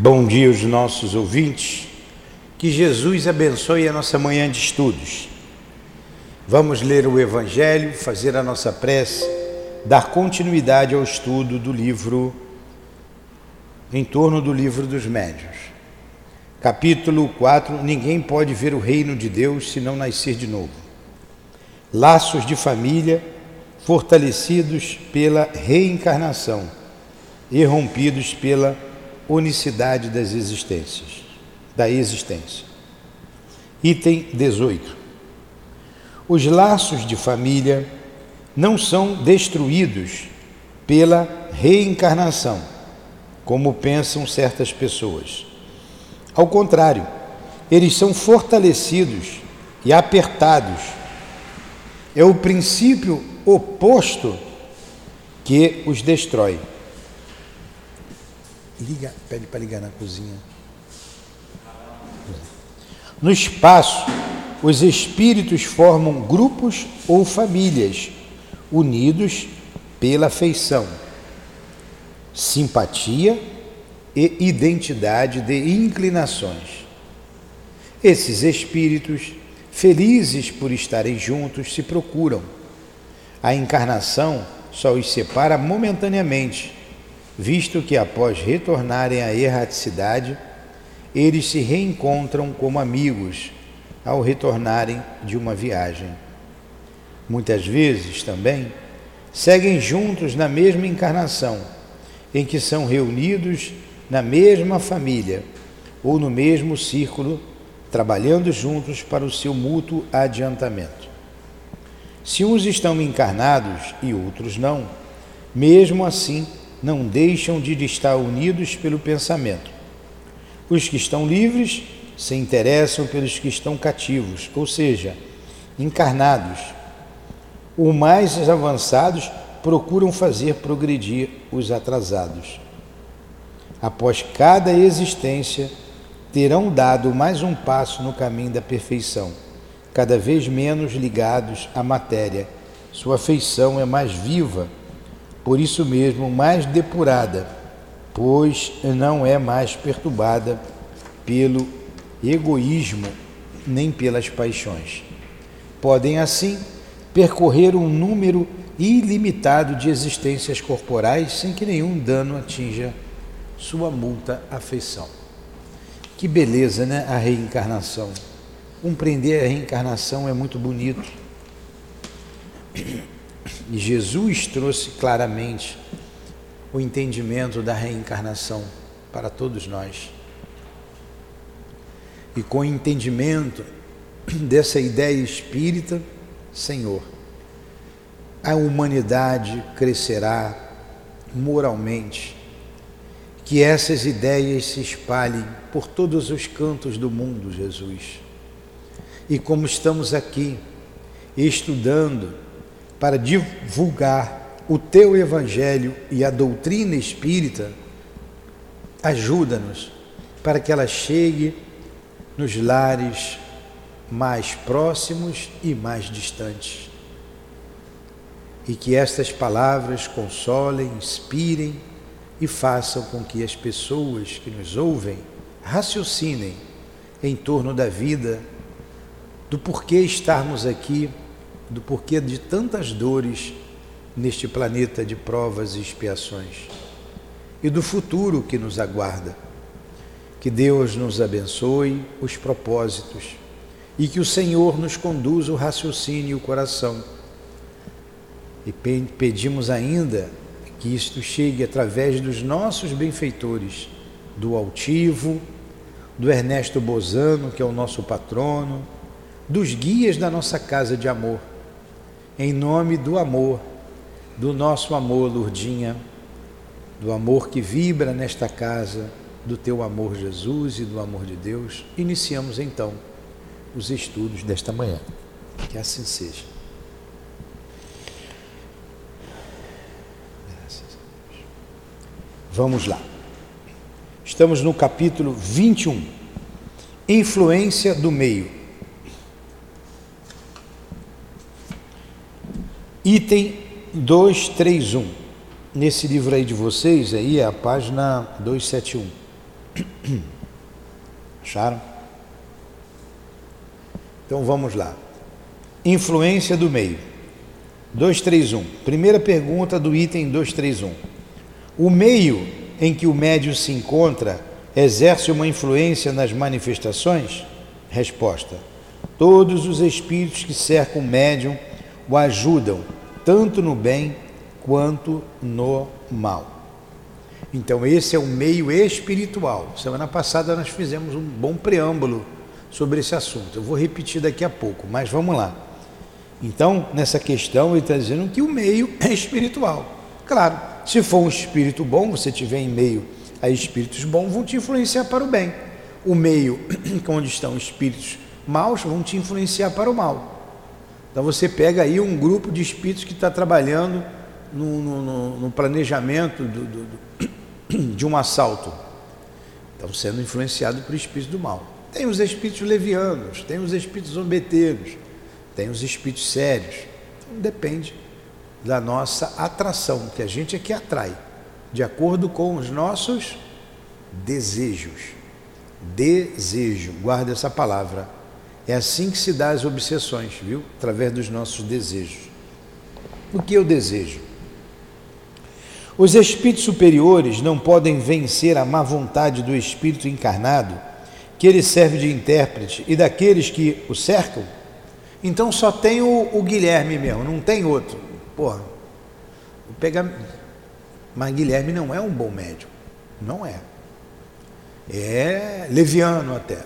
Bom dia aos nossos ouvintes. Que Jesus abençoe a nossa manhã de estudos. Vamos ler o Evangelho, fazer a nossa prece, dar continuidade ao estudo do livro, em torno do livro dos médios. Capítulo 4: Ninguém pode ver o reino de Deus se não nascer de novo. Laços de família fortalecidos pela reencarnação e rompidos pela unicidade das existências, da existência. Item 18. Os laços de família não são destruídos pela reencarnação, como pensam certas pessoas. Ao contrário, eles são fortalecidos e apertados. É o princípio oposto que os destrói. Liga, pede para ligar na cozinha. No espaço, os espíritos formam grupos ou famílias unidos pela afeição, simpatia e identidade de inclinações. Esses espíritos, felizes por estarem juntos, se procuram. A encarnação só os separa momentaneamente visto que após retornarem à erraticidade, eles se reencontram como amigos ao retornarem de uma viagem. Muitas vezes também seguem juntos na mesma encarnação, em que são reunidos na mesma família ou no mesmo círculo, trabalhando juntos para o seu mútuo adiantamento. Se uns estão encarnados e outros não, mesmo assim não deixam de estar unidos pelo pensamento. Os que estão livres se interessam pelos que estão cativos, ou seja, encarnados. Os mais avançados procuram fazer progredir os atrasados. Após cada existência, terão dado mais um passo no caminho da perfeição, cada vez menos ligados à matéria. Sua afeição é mais viva por isso mesmo mais depurada, pois não é mais perturbada pelo egoísmo nem pelas paixões. Podem assim percorrer um número ilimitado de existências corporais sem que nenhum dano atinja sua multa afeição. Que beleza, né? A reencarnação. Compreender a reencarnação é muito bonito. E Jesus trouxe claramente o entendimento da reencarnação para todos nós. E com o entendimento dessa ideia espírita, Senhor, a humanidade crescerá moralmente, que essas ideias se espalhem por todos os cantos do mundo, Jesus. E como estamos aqui estudando para divulgar o teu evangelho e a doutrina espírita, ajuda-nos para que ela chegue nos lares mais próximos e mais distantes. E que estas palavras consolem, inspirem e façam com que as pessoas que nos ouvem raciocinem em torno da vida, do porquê estarmos aqui do porquê de tantas dores neste planeta de provas e expiações e do futuro que nos aguarda. Que Deus nos abençoe os propósitos e que o Senhor nos conduza o raciocínio e o coração. E pedimos ainda que isto chegue através dos nossos benfeitores, do Altivo, do Ernesto Bozano, que é o nosso patrono, dos guias da nossa casa de amor em nome do amor, do nosso amor, Lurdinha, do amor que vibra nesta casa, do teu amor, Jesus, e do amor de Deus, iniciamos então os estudos desta manhã. Que assim seja. Vamos lá. Estamos no capítulo 21. Influência do meio. Item 231. Nesse livro aí de vocês, aí é a página 271. Acharam? Então vamos lá. Influência do meio. 231. Primeira pergunta do item 231. O meio em que o médium se encontra exerce uma influência nas manifestações? Resposta: Todos os espíritos que cercam o médium o ajudam, tanto no bem quanto no mal. Então, esse é o meio espiritual. Semana passada nós fizemos um bom preâmbulo sobre esse assunto. Eu vou repetir daqui a pouco, mas vamos lá. Então, nessa questão, ele está dizendo que o meio é espiritual. Claro, se for um espírito bom, você tiver em meio a espíritos bons, vão te influenciar para o bem. O meio onde estão espíritos maus vão te influenciar para o mal. Então você pega aí um grupo de espíritos que está trabalhando no, no, no planejamento do, do, do, de um assalto. Estão sendo influenciados por espíritos do mal. Tem os espíritos levianos, tem os espíritos zombeteiros, tem os espíritos sérios. Então depende da nossa atração, que a gente é que atrai, de acordo com os nossos desejos. Desejo, guarda essa palavra. É assim que se dá as obsessões, viu? Através dos nossos desejos. O que eu desejo? Os espíritos superiores não podem vencer a má vontade do espírito encarnado, que ele serve de intérprete, e daqueles que o cercam? Então só tem o, o Guilherme mesmo, não tem outro. Porra, pega. Mas Guilherme não é um bom médium. Não é. É leviano até.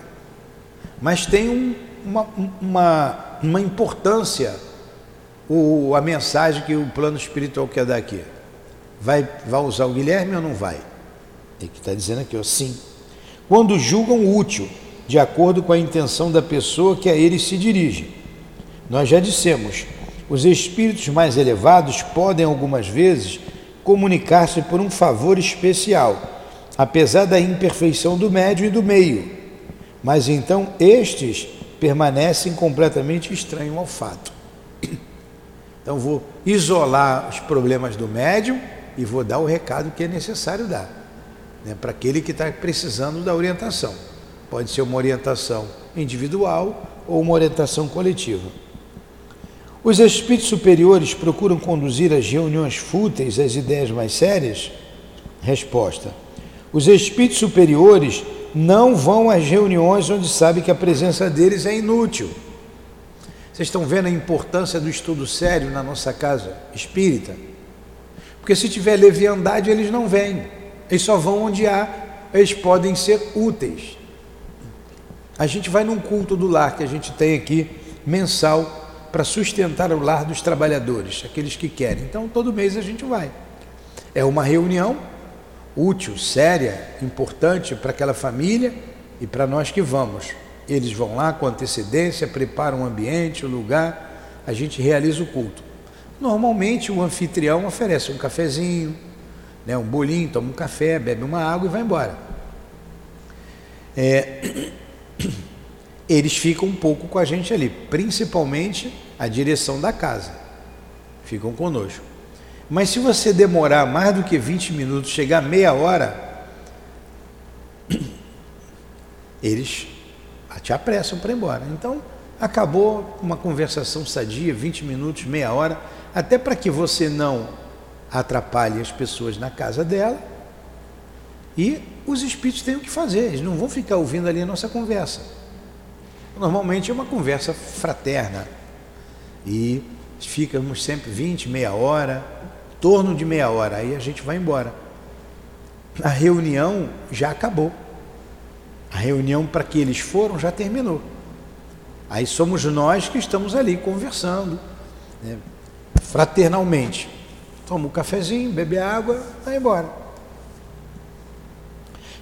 Mas tem um, uma, uma, uma importância o, a mensagem que o plano espiritual quer dar aqui. Vai, vai usar o Guilherme ou não vai? Ele que está dizendo aqui, sim. Quando julgam útil, de acordo com a intenção da pessoa que a eles se dirige. Nós já dissemos, os espíritos mais elevados podem algumas vezes comunicar-se por um favor especial, apesar da imperfeição do médio e do meio. Mas então estes permanecem completamente estranhos ao fato. Então vou isolar os problemas do médium e vou dar o recado que é necessário dar né, para aquele que está precisando da orientação. Pode ser uma orientação individual ou uma orientação coletiva. Os espíritos superiores procuram conduzir as reuniões fúteis às ideias mais sérias? Resposta: Os espíritos superiores não vão às reuniões onde sabem que a presença deles é inútil. Vocês estão vendo a importância do estudo sério na nossa casa espírita? Porque se tiver leviandade, eles não vêm. Eles só vão onde há, eles podem ser úteis. A gente vai num culto do lar que a gente tem aqui, mensal, para sustentar o lar dos trabalhadores, aqueles que querem. Então, todo mês a gente vai. É uma reunião útil, séria, importante para aquela família e para nós que vamos. Eles vão lá com antecedência, preparam o ambiente, o lugar, a gente realiza o culto. Normalmente o anfitrião oferece um cafezinho, né, um bolinho, toma um café, bebe uma água e vai embora. É, eles ficam um pouco com a gente ali, principalmente a direção da casa. Ficam conosco. Mas se você demorar mais do que 20 minutos, chegar meia hora, eles te apressam para ir embora. Então, acabou uma conversação sadia, 20 minutos, meia hora, até para que você não atrapalhe as pessoas na casa dela e os espíritos têm o que fazer, eles não vão ficar ouvindo ali a nossa conversa. Normalmente é uma conversa fraterna e ficamos sempre 20, meia hora, torno de meia hora, aí a gente vai embora. A reunião já acabou. A reunião para que eles foram já terminou. Aí somos nós que estamos ali conversando, né? fraternalmente. Toma um cafezinho, bebe água, vai embora.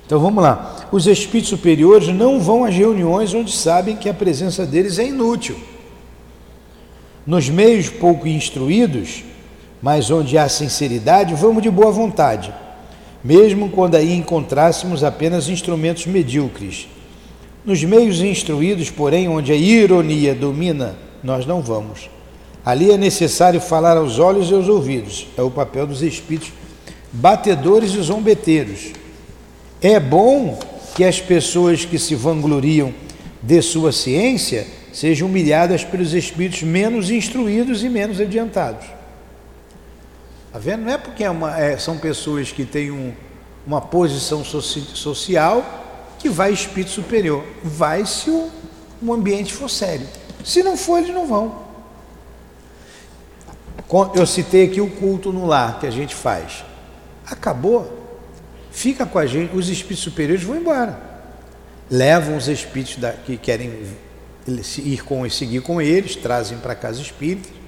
Então vamos lá. Os espíritos superiores não vão às reuniões onde sabem que a presença deles é inútil. Nos meios pouco instruídos, mas onde há sinceridade, vamos de boa vontade, mesmo quando aí encontrássemos apenas instrumentos medíocres. Nos meios instruídos, porém, onde a ironia domina, nós não vamos. Ali é necessário falar aos olhos e aos ouvidos. É o papel dos espíritos batedores e zombeteiros. É bom que as pessoas que se vangloriam de sua ciência sejam humilhadas pelos espíritos menos instruídos e menos adiantados. Está vendo? Não é porque é uma, é, são pessoas que têm um, uma posição soci, social que vai espírito superior. Vai se o, ambiente for sério. Se não for, eles não vão. Eu citei aqui o culto no lar que a gente faz. Acabou. Fica com a gente, os espíritos superiores vão embora. Levam os espíritos da, que querem ir com e seguir com eles, trazem para casa espíritas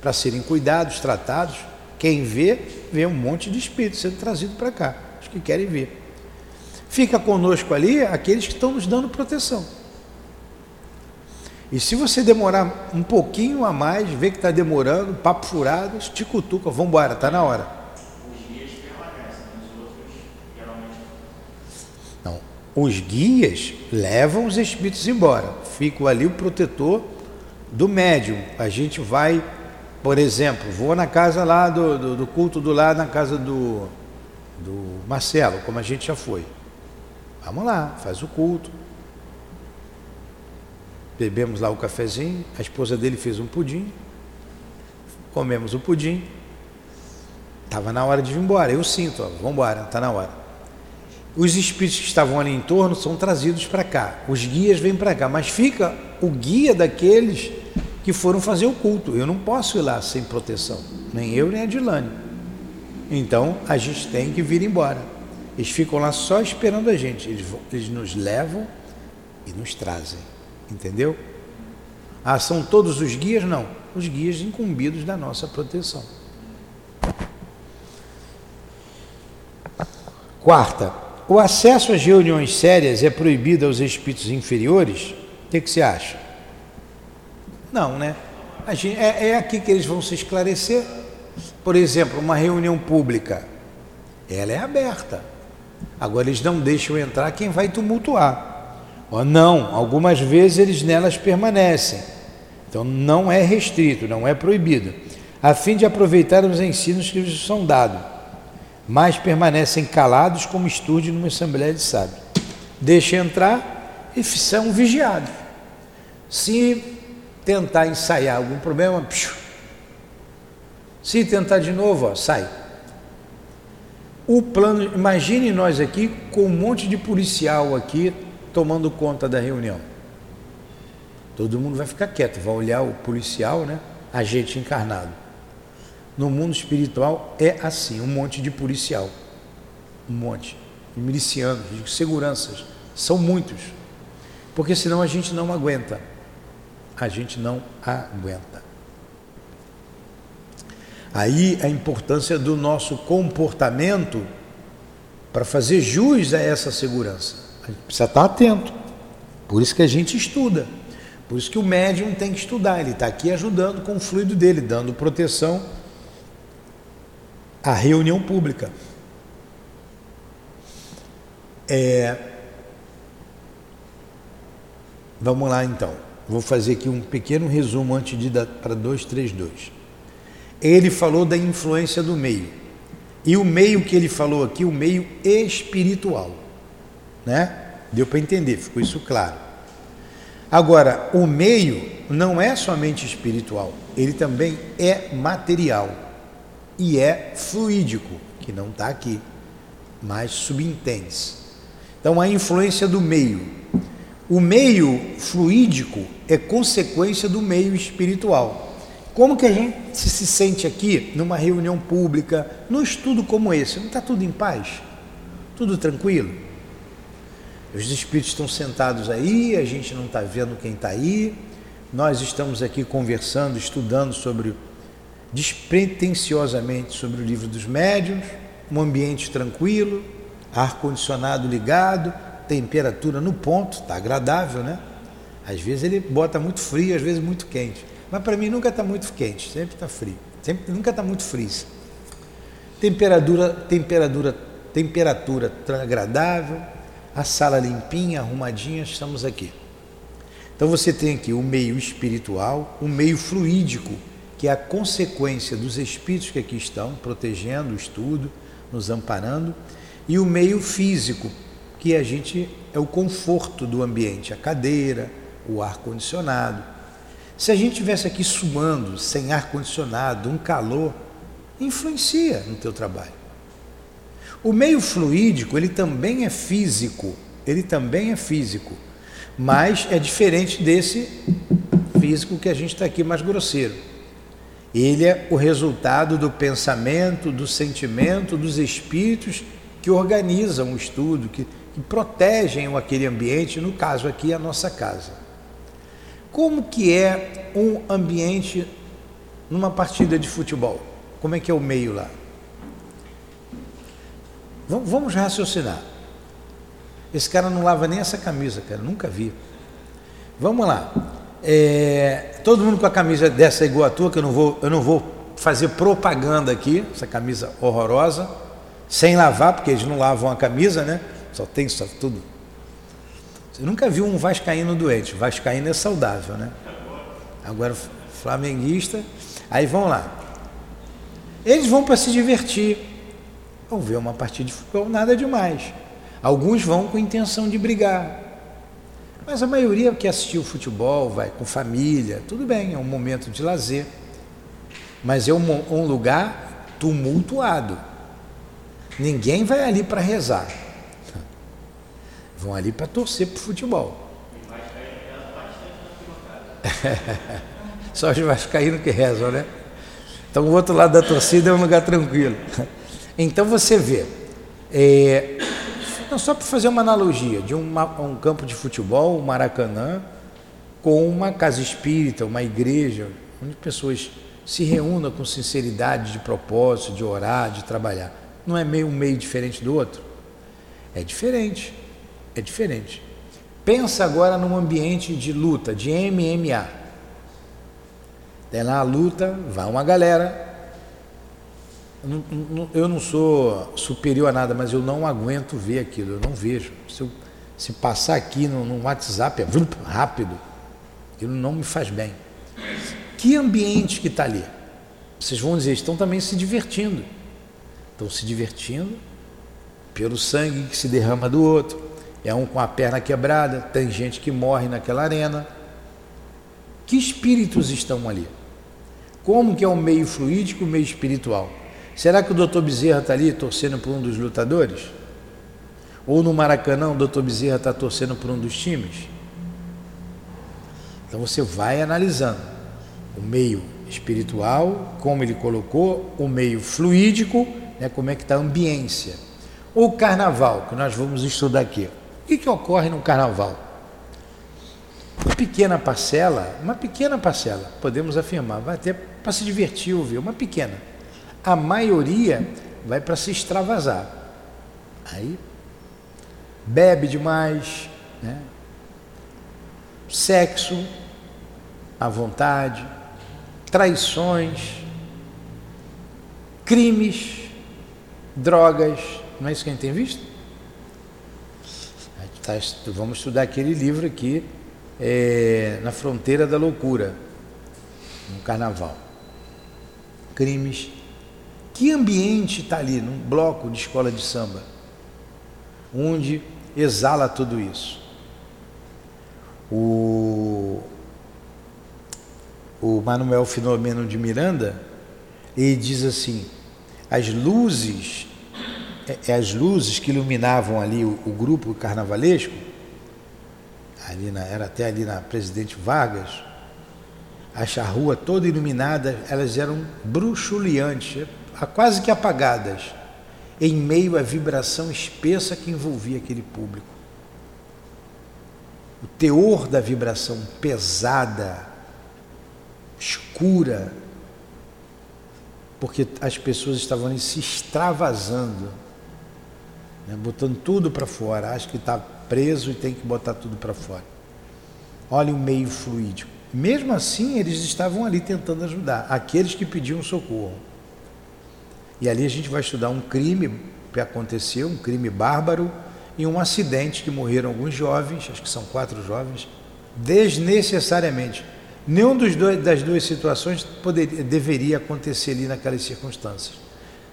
para serem cuidados, tratados. Quem vê, vê um monte de espíritos sendo trazido para cá, os que querem ver. Fica conosco ali aqueles que estão nos dando proteção. E se você demorar um pouquinho a mais, vê que está demorando, papo furado, estica o tuca, vamos embora, está na hora. Não, os guias levam os espíritos embora. Fica ali o protetor do médium. A gente vai, por exemplo, vou na casa lá do, do, do culto do lado, na casa do, do Marcelo, como a gente já foi. Vamos lá, faz o culto. Bebemos lá o cafezinho, a esposa dele fez um pudim, comemos o pudim. Estava na hora de ir embora, eu sinto, vamos embora, está na hora. Os espíritos que estavam ali em torno são trazidos para cá, os guias vêm para cá, mas fica o guia daqueles que foram fazer o culto. Eu não posso ir lá sem proteção, nem eu nem a Dilane. Então a gente tem que vir embora. Eles ficam lá só esperando a gente. Eles, eles nos levam e nos trazem. Entendeu? Ah, são todos os guias? Não. Os guias incumbidos da nossa proteção. Quarta, o acesso às reuniões sérias é proibido aos espíritos inferiores? O que, que você acha? Não, né? Gente, é, é aqui que eles vão se esclarecer. Por exemplo, uma reunião pública, ela é aberta. Agora eles não deixam entrar quem vai tumultuar. Ou não, algumas vezes eles nelas permanecem. Então não é restrito, não é proibido, a fim de aproveitar os ensinos que lhes são dados, mas permanecem calados como estude numa assembleia de sábios. Deixa entrar e são vigiados. Se tentar ensaiar algum problema, psiu. se tentar de novo, ó, sai. O plano, imagine nós aqui com um monte de policial aqui tomando conta da reunião. Todo mundo vai ficar quieto, vai olhar o policial, né? Agente encarnado. No mundo espiritual é assim, um monte de policial. Um monte. De milicianos, de seguranças. São muitos. Porque senão a gente não aguenta. A gente não aguenta. Aí a importância do nosso comportamento para fazer jus a essa segurança. A gente precisa estar atento. Por isso que a gente estuda. Por isso que o médium tem que estudar. Ele está aqui ajudando com o fluido dele, dando proteção à reunião pública. É... Vamos lá então. Vou fazer aqui um pequeno resumo antes de dar para 232. Ele falou da influência do meio. E o meio que ele falou aqui, o meio espiritual né? Deu para entender, ficou isso claro. Agora, o meio não é somente espiritual, ele também é material e é fluídico, que não está aqui, mas subentende-se. Então, a influência do meio. O meio fluídico é consequência do meio espiritual. Como que a gente se sente aqui numa reunião pública, num estudo como esse? Não está tudo em paz? Tudo tranquilo? Os espíritos estão sentados aí, a gente não está vendo quem está aí. Nós estamos aqui conversando, estudando sobre despretensiosamente sobre o livro dos médiuns, um ambiente tranquilo, ar condicionado ligado, temperatura no ponto, está agradável, né? Às vezes ele bota muito frio, às vezes muito quente. Mas para mim nunca está muito quente, sempre está frio. Sempre, nunca está muito frio. Temperatura, temperatura, temperatura agradável, a sala limpinha, arrumadinha, estamos aqui. Então você tem aqui o meio espiritual, o meio fluídico, que é a consequência dos espíritos que aqui estão, protegendo o estudo, nos amparando, e o meio físico, que a gente é o conforto do ambiente, a cadeira, o ar condicionado. Se a gente tivesse aqui suando, sem ar condicionado, um calor, influencia no teu trabalho. O meio fluídico, ele também é físico, ele também é físico, mas é diferente desse físico que a gente está aqui mais grosseiro. Ele é o resultado do pensamento, do sentimento, dos espíritos que organizam o estudo, que, que protegem aquele ambiente, no caso aqui a nossa casa. Como que é um ambiente numa partida de futebol? Como é que é o meio lá? Vamos raciocinar. Esse cara não lava nem essa camisa, cara, nunca vi. Vamos lá. É, todo mundo com a camisa dessa igual a tua, que eu não vou, eu não vou fazer propaganda aqui, essa camisa horrorosa, sem lavar, porque eles não lavam a camisa, né? Só tem só tudo. Você nunca viu um vascaíno doente. Vascaíno é saudável, né? Agora flamenguista, aí vão lá. Eles vão para se divertir. Vão ver uma partida de futebol, nada demais. Alguns vão com intenção de brigar. Mas a maioria que assistiu futebol vai com família, tudo bem, é um momento de lazer. Mas é um, um lugar tumultuado. Ninguém vai ali para rezar. Vão ali para torcer para o futebol. Só os vascaínos que rezam, né? Então o outro lado da torcida é um lugar tranquilo. Então você vê, é, não, só para fazer uma analogia de uma, um campo de futebol, um Maracanã, com uma casa espírita, uma igreja, onde pessoas se reúnam com sinceridade de propósito, de orar, de trabalhar. Não é meio um meio diferente do outro? É diferente. É diferente. Pensa agora num ambiente de luta, de MMA. Tem lá a luta, vai uma galera. Eu não, sou superior a nada, mas eu não aguento ver aquilo, eu não vejo. Se, eu, se passar aqui no, no WhatsApp, é rápido. Aquilo não me faz bem. Que ambiente que está ali? Vocês vão dizer, estão também se divertindo. Estão se divertindo pelo sangue que se derrama do outro, é um com a perna quebrada, tem gente que morre naquela arena. Que espíritos estão ali? Como que é o meio fluídico o meio espiritual? Será que o doutor Bezerra está ali torcendo por um dos lutadores? Ou no Maracanã o doutor Bezerra está torcendo por um dos times? Então você vai analisando o meio espiritual, como ele colocou, o meio fluídico, né, como é que está a ambiência. O carnaval, que nós vamos estudar aqui que, que ocorre no carnaval? Uma pequena parcela, uma pequena parcela, podemos afirmar, vai até para se divertir, ouvir, uma pequena. A maioria vai para se extravasar. Aí bebe demais, né? sexo à vontade, traições, crimes, drogas, não é isso que a gente tem visto? Tá, vamos estudar aquele livro aqui, é, Na Fronteira da Loucura, no Carnaval. Crimes. Que ambiente está ali, num bloco de escola de samba, onde exala tudo isso? O, o Manuel Filomeno de Miranda, ele diz assim: as luzes as luzes que iluminavam ali o, o grupo carnavalesco, ali na, era até ali na Presidente Vargas, a rua toda iluminada, elas eram bruxuleantes, quase que apagadas, em meio à vibração espessa que envolvia aquele público. O teor da vibração pesada, escura, porque as pessoas estavam ali se extravasando né, botando tudo para fora. Acha que está preso e tem que botar tudo para fora. Olha o meio fluídico. Mesmo assim, eles estavam ali tentando ajudar aqueles que pediam socorro. E ali a gente vai estudar um crime que aconteceu, um crime bárbaro e um acidente que morreram alguns jovens, acho que são quatro jovens, desnecessariamente. Nenhum dos dois, das duas situações poderia, deveria acontecer ali naquelas circunstâncias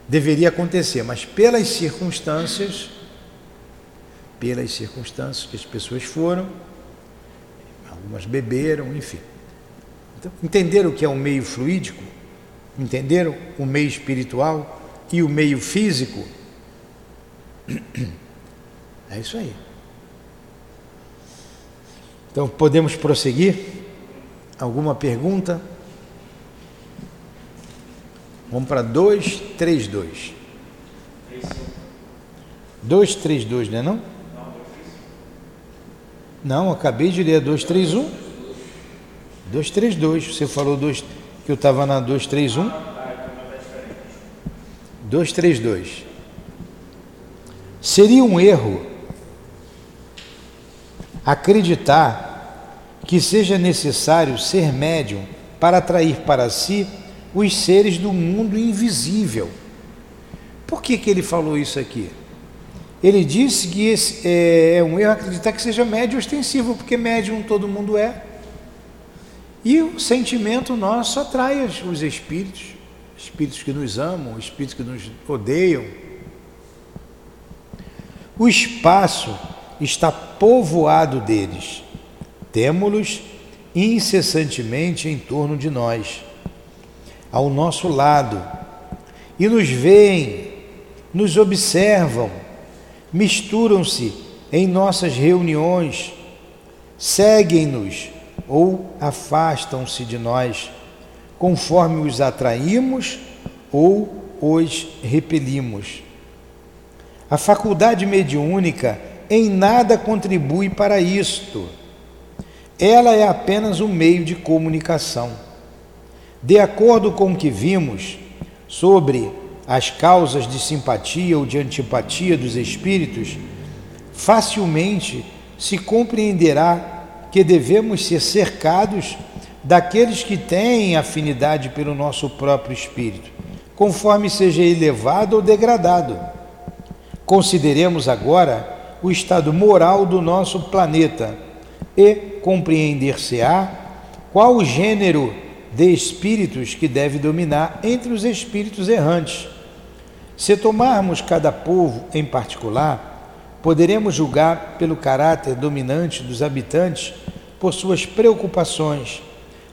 deveria acontecer, mas pelas circunstâncias pelas circunstâncias que as pessoas foram, algumas beberam, enfim. Então, entenderam o que é o meio fluídico? Entenderam o meio espiritual e o meio físico? É isso aí. Então podemos prosseguir? Alguma pergunta? Vamos para 232. 232, não é não? Não, acabei de ler 231. 232. Você falou dois, que eu estava na 231? 232. Seria um erro acreditar que seja necessário ser médium para atrair para si os seres do mundo invisível. Por que, que ele falou isso aqui? Ele disse que esse é, é um erro acreditar que seja médio ostensivo, porque médium todo mundo é. E o sentimento nosso atrai os espíritos, espíritos que nos amam, espíritos que nos odeiam. O espaço está povoado deles. Temos-los incessantemente em torno de nós, ao nosso lado, e nos veem, nos observam misturam-se em nossas reuniões, seguem-nos ou afastam-se de nós, conforme os atraímos ou os repelimos. A faculdade mediúnica em nada contribui para isto. Ela é apenas um meio de comunicação. De acordo com o que vimos sobre as causas de simpatia ou de antipatia dos espíritos, facilmente se compreenderá que devemos ser cercados daqueles que têm afinidade pelo nosso próprio espírito, conforme seja elevado ou degradado. Consideremos agora o estado moral do nosso planeta e compreender-se-á qual o gênero de espíritos que deve dominar entre os espíritos errantes se tomarmos cada povo em particular, poderemos julgar pelo caráter dominante dos habitantes por suas preocupações,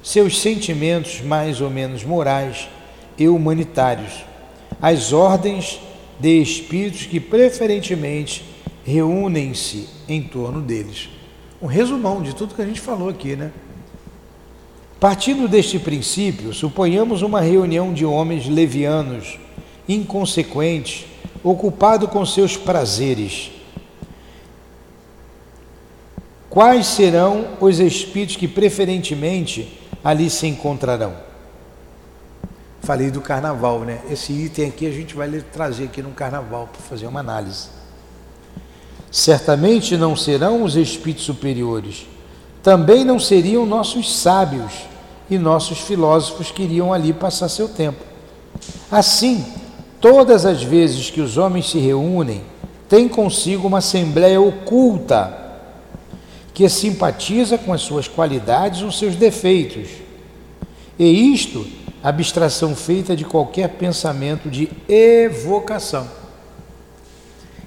seus sentimentos mais ou menos morais e humanitários, as ordens de espíritos que preferentemente reúnem-se em torno deles. Um resumão de tudo que a gente falou aqui, né? Partindo deste princípio, suponhamos uma reunião de homens levianos inconsequente, ocupado com seus prazeres. Quais serão os espíritos que preferentemente ali se encontrarão? Falei do carnaval, né? Esse item aqui a gente vai trazer aqui no carnaval para fazer uma análise. Certamente não serão os espíritos superiores, também não seriam nossos sábios e nossos filósofos que iriam ali passar seu tempo. Assim, Todas as vezes que os homens se reúnem, tem consigo uma assembleia oculta que simpatiza com as suas qualidades ou seus defeitos. E isto, abstração feita de qualquer pensamento de evocação.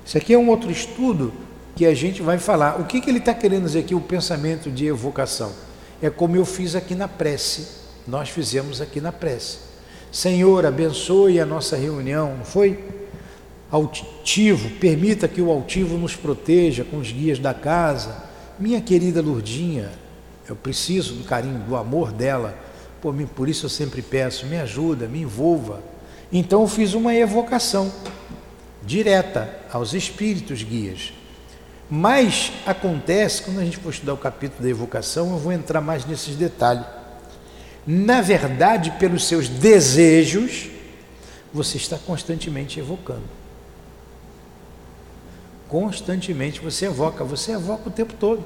Isso aqui é um outro estudo que a gente vai falar. O que, que ele está querendo dizer aqui, o pensamento de evocação? É como eu fiz aqui na prece, nós fizemos aqui na prece. Senhor, abençoe a nossa reunião, não foi? Altivo, permita que o altivo nos proteja com os guias da casa. Minha querida Lurdinha, eu preciso do carinho, do amor dela. Por, mim, por isso eu sempre peço, me ajuda, me envolva. Então eu fiz uma evocação direta aos espíritos guias. Mas acontece, quando a gente for estudar o capítulo da evocação, eu vou entrar mais nesses detalhes na verdade, pelos seus desejos, você está constantemente evocando. Constantemente você evoca, você evoca o tempo todo.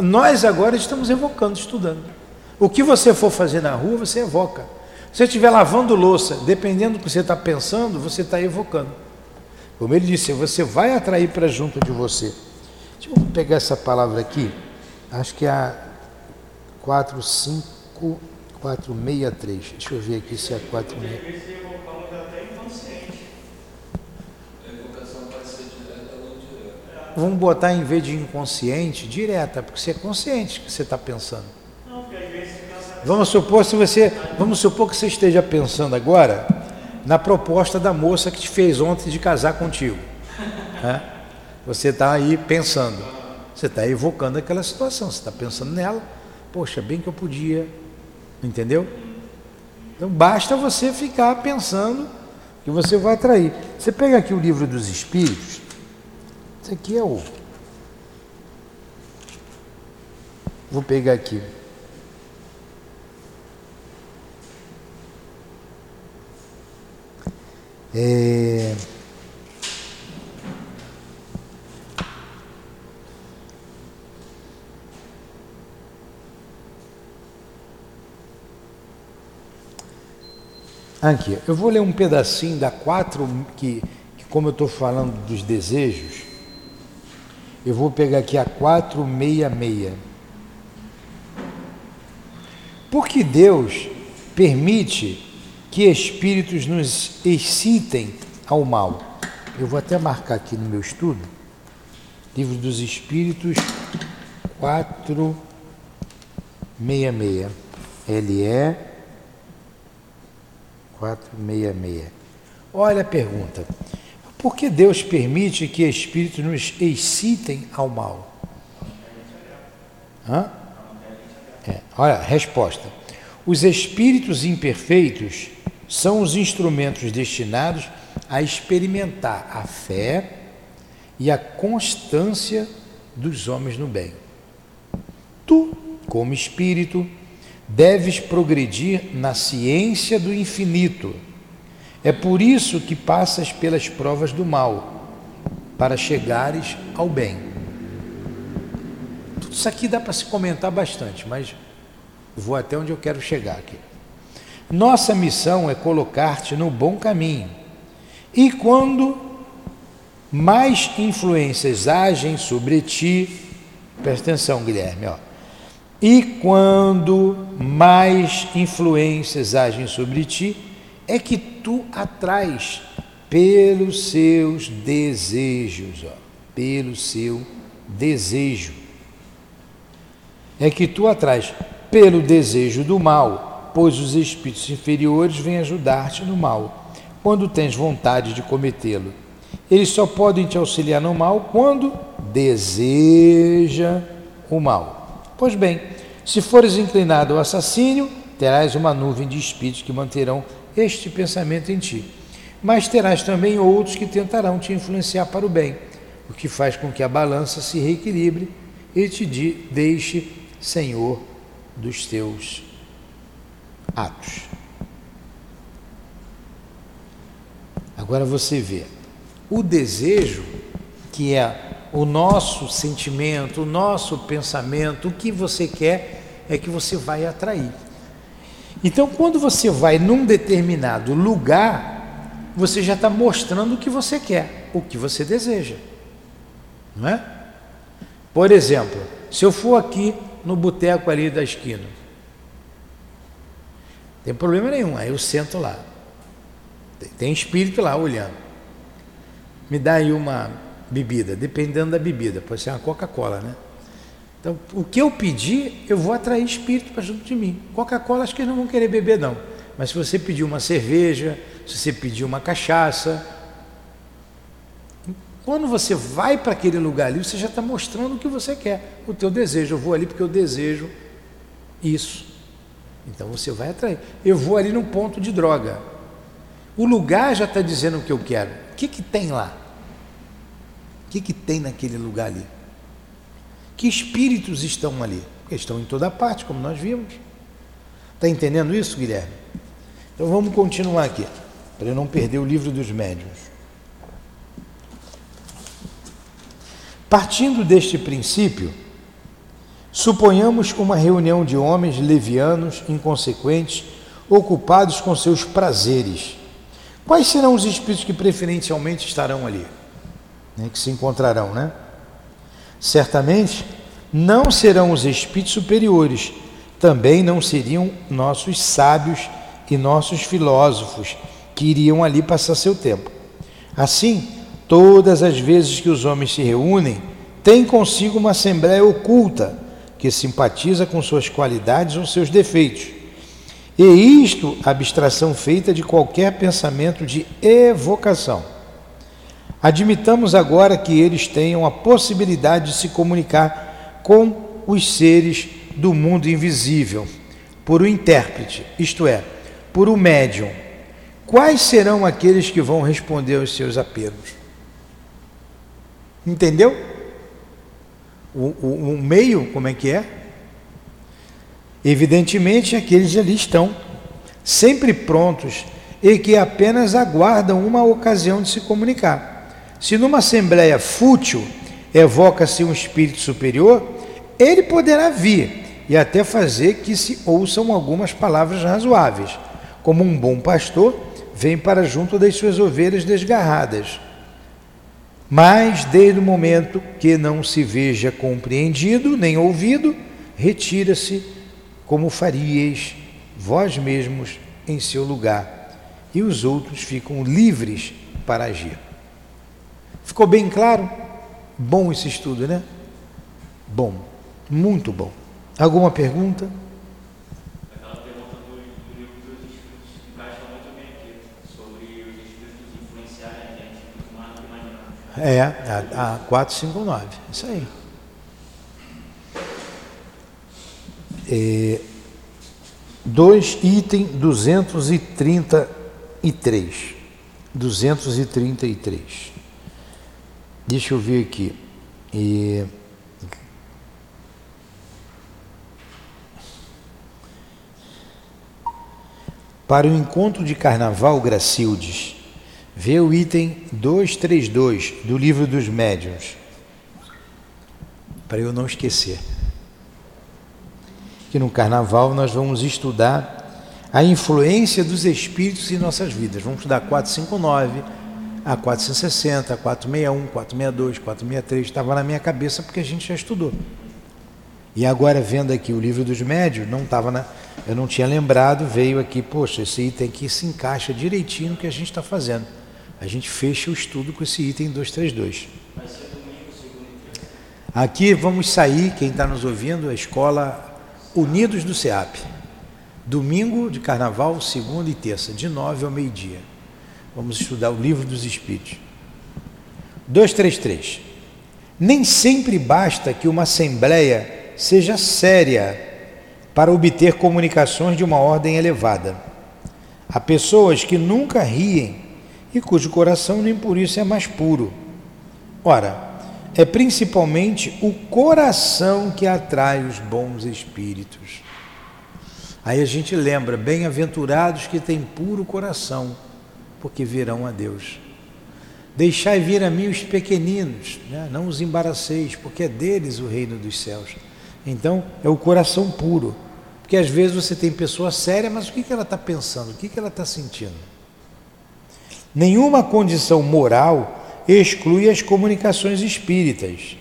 Nós agora estamos evocando, estudando. O que você for fazer na rua, você evoca. Se você estiver lavando louça, dependendo do que você está pensando, você está evocando. Como ele disse, você vai atrair para junto de você. Deixa eu pegar essa palavra aqui, acho que é a 4, 5. 463. Deixa eu ver aqui se é 463. vamos botar em vez de inconsciente, direta, porque você é consciente que você está pensando. Vamos supor se você, vamos supor que você esteja pensando agora na proposta da moça que te fez ontem de casar contigo. Né? Você está aí pensando, você está evocando aquela situação, você está pensando nela. Poxa, bem que eu podia, entendeu? Então basta você ficar pensando que você vai atrair. Você pega aqui o livro dos Espíritos. Isso aqui é o. Vou pegar aqui. É... Aqui, eu vou ler um pedacinho da quatro que, que como eu estou falando dos desejos, eu vou pegar aqui a 466. Porque Deus permite que espíritos nos excitem ao mal. Eu vou até marcar aqui no meu estudo, Livro dos Espíritos 466. LE 466. Olha a pergunta. Por que Deus permite que espíritos nos excitem ao mal? Hã? É, olha, resposta. Os espíritos imperfeitos são os instrumentos destinados a experimentar a fé e a constância dos homens no bem. Tu, como espírito, deves progredir na ciência do infinito. É por isso que passas pelas provas do mal, para chegares ao bem. Tudo isso aqui dá para se comentar bastante, mas vou até onde eu quero chegar aqui. Nossa missão é colocar-te no bom caminho. E quando mais influências agem sobre ti, presta atenção, Guilherme, ó e quando mais influências agem sobre ti, é que tu atrais pelos seus desejos, ó, pelo seu desejo. É que tu atrais pelo desejo do mal, pois os espíritos inferiores vêm ajudar-te no mal, quando tens vontade de cometê-lo. Eles só podem te auxiliar no mal quando deseja o mal. Pois bem, se fores inclinado ao assassínio, terás uma nuvem de espíritos que manterão este pensamento em ti. Mas terás também outros que tentarão te influenciar para o bem, o que faz com que a balança se reequilibre e te deixe senhor dos teus atos. Agora você vê, o desejo, que é o nosso sentimento, o nosso pensamento, o que você quer é que você vai atrair. Então, quando você vai num determinado lugar, você já está mostrando o que você quer, o que você deseja, não é? Por exemplo, se eu for aqui no boteco ali da esquina, tem problema nenhum, aí eu sento lá, tem espírito lá olhando, me dá aí uma bebida, dependendo da bebida, pode ser uma Coca-Cola, né? Então, o que eu pedir, eu vou atrair espírito para junto de mim. Coca-Cola, acho que eles não vão querer beber, não. Mas se você pedir uma cerveja, se você pedir uma cachaça, quando você vai para aquele lugar ali, você já está mostrando o que você quer, o teu desejo. Eu vou ali porque eu desejo isso. Então você vai atrair. Eu vou ali num ponto de droga. O lugar já está dizendo o que eu quero. O que, que tem lá? O que, que tem naquele lugar ali? Que espíritos estão ali? Eles estão em toda parte, como nós vimos. Está entendendo isso, Guilherme? Então vamos continuar aqui, para eu não perder o livro dos médiuns. Partindo deste princípio, suponhamos uma reunião de homens levianos, inconsequentes, ocupados com seus prazeres. Quais serão os espíritos que preferencialmente estarão ali? Né, que se encontrarão, né? Certamente não serão os espíritos superiores, também não seriam nossos sábios e nossos filósofos que iriam ali passar seu tempo. Assim, Todas as vezes que os homens se reúnem, tem consigo uma assembleia oculta que simpatiza com suas qualidades ou seus defeitos. E isto, abstração feita de qualquer pensamento de evocação. Admitamos agora que eles tenham a possibilidade de se comunicar com os seres do mundo invisível, por um intérprete, isto é, por um médium. Quais serão aqueles que vão responder aos seus apelos? Entendeu? O, o, o meio, como é que é? Evidentemente, aqueles ali estão sempre prontos e que apenas aguardam uma ocasião de se comunicar. Se numa assembleia fútil evoca-se um espírito superior, ele poderá vir e até fazer que se ouçam algumas palavras razoáveis, como um bom pastor vem para junto das suas ovelhas desgarradas. Mas, desde o momento que não se veja compreendido nem ouvido, retira-se como faríeis vós mesmos em seu lugar, e os outros ficam livres para agir. Ficou bem claro? Bom esse estudo, né? Bom, muito bom. Alguma pergunta? Aquela pergunta do, do livro dos espíritos encaixa muito bem aqui, sobre os espíritos influenciarem a gente muito mais do que imaginamos. É, a, a 459, isso aí. É, dois, item 233. 233. Deixa eu ver aqui. E, Para o encontro de carnaval, Gracildes, vê o item 232 do livro dos médiuns, para eu não esquecer. Que no carnaval nós vamos estudar a influência dos espíritos em nossas vidas. Vamos estudar 459, a 460, a 461, 462, 463. Estava na minha cabeça porque a gente já estudou. E agora, vendo aqui o livro dos médios, não estava na eu não tinha lembrado, veio aqui, poxa, esse item aqui se encaixa direitinho no que a gente está fazendo. A gente fecha o estudo com esse item 232. Aqui vamos sair, quem está nos ouvindo, a escola Unidos do SEAP. Domingo de carnaval, segunda e terça, de nove ao meio-dia. Vamos estudar o livro dos Espíritos. 233. Nem sempre basta que uma assembleia seja séria para obter comunicações de uma ordem elevada. Há pessoas que nunca riem e cujo coração nem por isso é mais puro. Ora, é principalmente o coração que atrai os bons espíritos. Aí a gente lembra, bem-aventurados que têm puro coração, porque verão a Deus. Deixai vir a mim os pequeninos, né? não os embaraceis, porque é deles o reino dos céus. Então, é o coração puro. Porque às vezes você tem pessoa séria, mas o que, que ela está pensando? O que, que ela está sentindo? Nenhuma condição moral exclui as comunicações espíritas.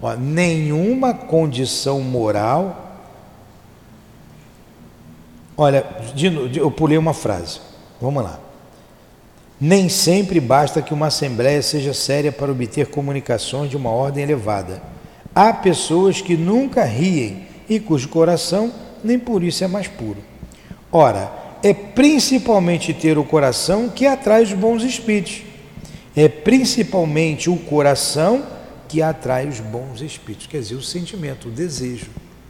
Ó, nenhuma condição moral. Olha, de, de, eu pulei uma frase. Vamos lá. Nem sempre basta que uma assembleia seja séria para obter comunicações de uma ordem elevada. Há pessoas que nunca riem e cujo coração nem por isso é mais puro. Ora, é principalmente ter o coração que atrai os bons espíritos. É principalmente o coração que atrai os bons espíritos, quer dizer, o sentimento, o desejo.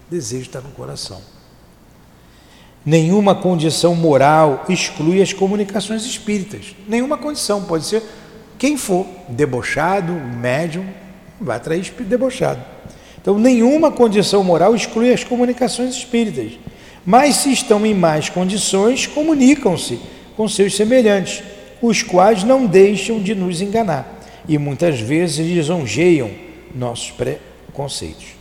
O desejo está no coração. Nenhuma condição moral exclui as comunicações espíritas. Nenhuma condição, pode ser quem for, debochado, médium, vai atrair espírito debochado. Então, nenhuma condição moral exclui as comunicações espíritas. Mas, se estão em mais condições, comunicam-se com seus semelhantes, os quais não deixam de nos enganar e muitas vezes lisonjeiam nossos preconceitos.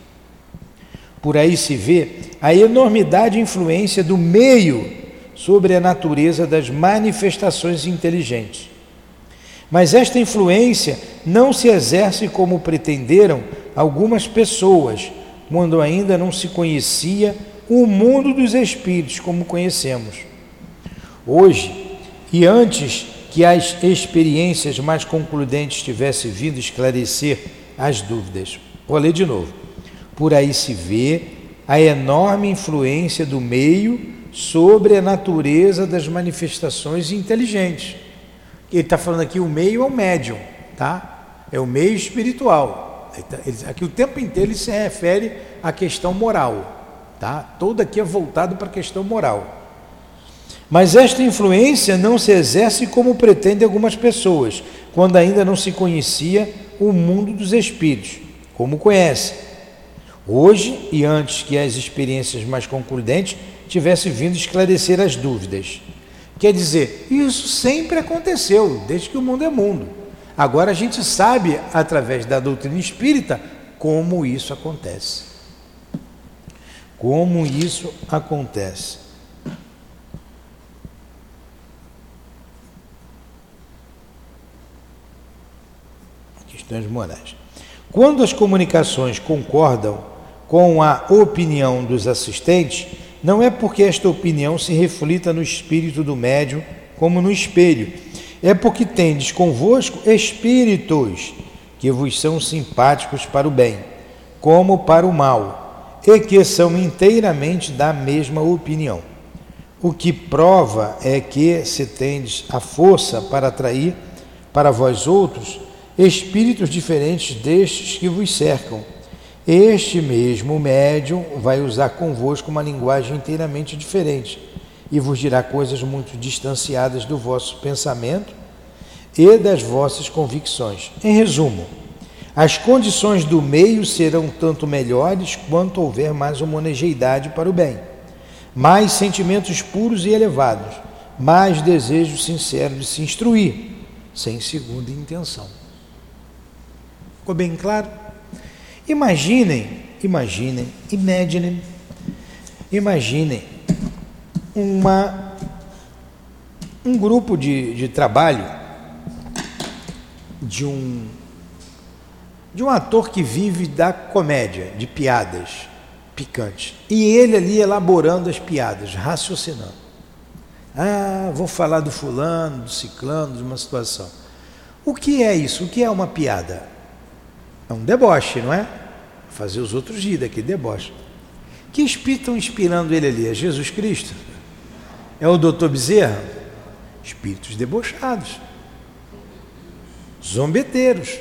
Por aí se vê a enormidade e influência do meio sobre a natureza das manifestações inteligentes. Mas esta influência não se exerce como pretenderam algumas pessoas, quando ainda não se conhecia o mundo dos espíritos como conhecemos. Hoje, e antes que as experiências mais concludentes tivessem vindo esclarecer as dúvidas. Vou ler de novo. Por aí se vê a enorme influência do meio sobre a natureza das manifestações inteligentes. Ele está falando aqui, o meio é o médium, tá? É o meio espiritual. Tá, aqui o tempo inteiro ele se refere à questão moral, tá? Todo aqui é voltado para a questão moral. Mas esta influência não se exerce como pretendem algumas pessoas, quando ainda não se conhecia o mundo dos espíritos, como conhece. Hoje e antes que as experiências mais concludentes tivessem vindo esclarecer as dúvidas. Quer dizer, isso sempre aconteceu, desde que o mundo é mundo. Agora a gente sabe, através da doutrina espírita, como isso acontece. Como isso acontece. questões morais. Quando as comunicações concordam com a opinião dos assistentes, não é porque esta opinião se reflita no espírito do médium como no espelho, é porque tendes convosco espíritos que vos são simpáticos para o bem, como para o mal, e que são inteiramente da mesma opinião. O que prova é que se tendes a força para atrair para vós outros espíritos diferentes destes que vos cercam. Este mesmo médium vai usar convosco uma linguagem inteiramente diferente e vos dirá coisas muito distanciadas do vosso pensamento e das vossas convicções. Em resumo, as condições do meio serão tanto melhores quanto houver mais homogeneidade para o bem, mais sentimentos puros e elevados, mais desejo sincero de se instruir, sem segunda intenção. Ficou bem claro? Imaginem, imaginem, imaginem, imaginem uma, um grupo de, de trabalho de um, de um ator que vive da comédia, de piadas picantes. E ele ali elaborando as piadas, raciocinando. Ah, vou falar do fulano, do ciclano, de uma situação. O que é isso? O que é uma piada? É um deboche, não é? Fazer os outros rir daquele deboche. Que espírito estão inspirando ele ali? É Jesus Cristo? É o doutor Bezerra? Espíritos debochados, zombeteiros.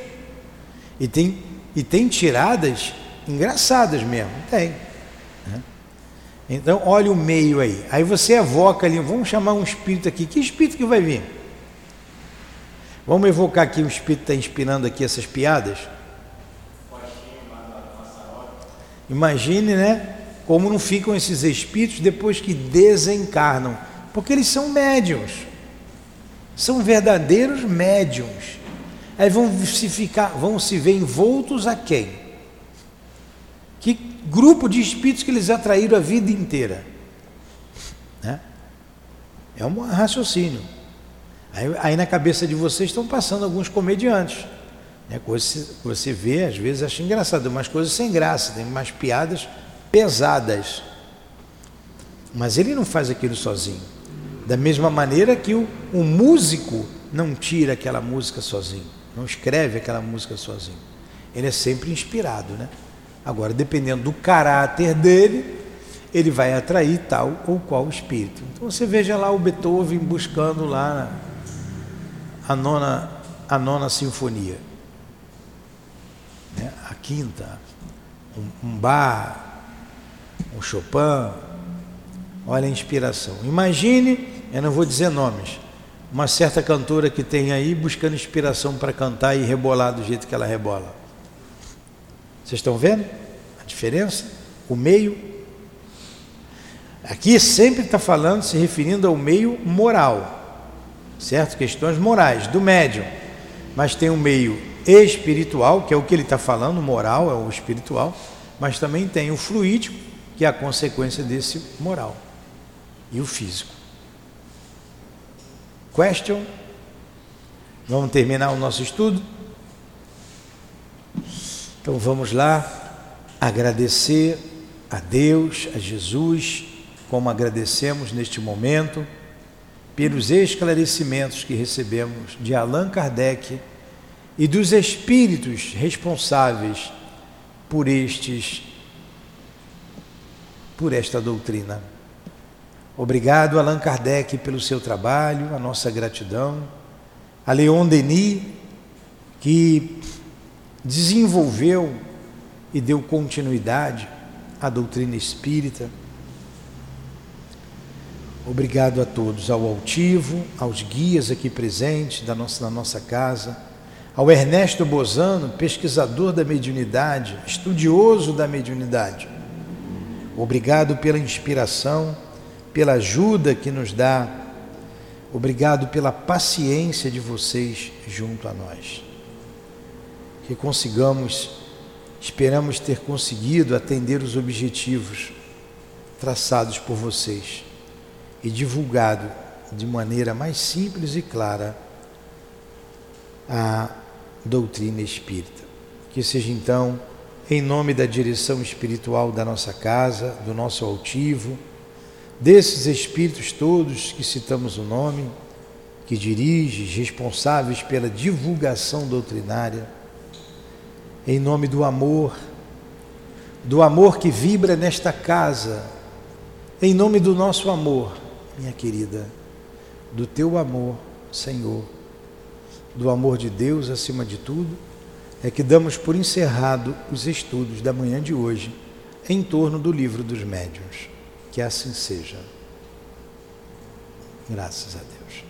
E tem, e tem tiradas engraçadas mesmo, tem. Né? Então, olha o meio aí. Aí você evoca ali, vamos chamar um espírito aqui. Que espírito que vai vir? Vamos evocar aqui o espírito que está inspirando aqui essas piadas? Imagine, né? Como não ficam esses espíritos depois que desencarnam, porque eles são médiums, são verdadeiros médiums. Aí vão se ficar, vão se ver envoltos a quem? Que grupo de espíritos que eles atraíram a vida inteira? Né? É um raciocínio. Aí, aí na cabeça de vocês estão passando alguns comediantes. Né? Coisas que você vê, às vezes acha engraçado, umas coisas sem graça, tem umas piadas pesadas. Mas ele não faz aquilo sozinho. Da mesma maneira que o, o músico não tira aquela música sozinho, não escreve aquela música sozinho. Ele é sempre inspirado, né? Agora, dependendo do caráter dele, ele vai atrair tal ou qual espírito. Então você veja lá o Beethoven buscando lá a nona, a nona sinfonia quinta, um, um bar, um Chopin. Olha a inspiração. Imagine, eu não vou dizer nomes, uma certa cantora que tem aí buscando inspiração para cantar e rebolar do jeito que ela rebola. Vocês estão vendo a diferença? O meio. Aqui sempre está falando, se referindo ao meio moral, certo? Questões morais, do médium. Mas tem um meio espiritual, que é o que ele está falando, moral é o espiritual, mas também tem o fluídico, que é a consequência desse moral, e o físico. Question? Vamos terminar o nosso estudo? Então vamos lá agradecer a Deus, a Jesus, como agradecemos neste momento, pelos esclarecimentos que recebemos de Allan Kardec e dos espíritos responsáveis por estes por esta doutrina. Obrigado Allan Kardec pelo seu trabalho, a nossa gratidão. A Leon Denis que desenvolveu e deu continuidade à doutrina espírita. Obrigado a todos, ao altivo, aos guias aqui presentes da nossa, na nossa casa, ao Ernesto Bozano, pesquisador da mediunidade, estudioso da mediunidade. Obrigado pela inspiração, pela ajuda que nos dá. Obrigado pela paciência de vocês junto a nós. Que consigamos, esperamos ter conseguido atender os objetivos traçados por vocês e divulgado de maneira mais simples e clara a doutrina espírita. Que seja então, em nome da direção espiritual da nossa casa, do nosso altivo, desses espíritos todos que citamos o nome, que dirige, responsáveis pela divulgação doutrinária, em nome do amor, do amor que vibra nesta casa, em nome do nosso amor minha querida, do teu amor, Senhor, do amor de Deus acima de tudo, é que damos por encerrado os estudos da manhã de hoje em torno do livro dos médiuns. Que assim seja. Graças a Deus.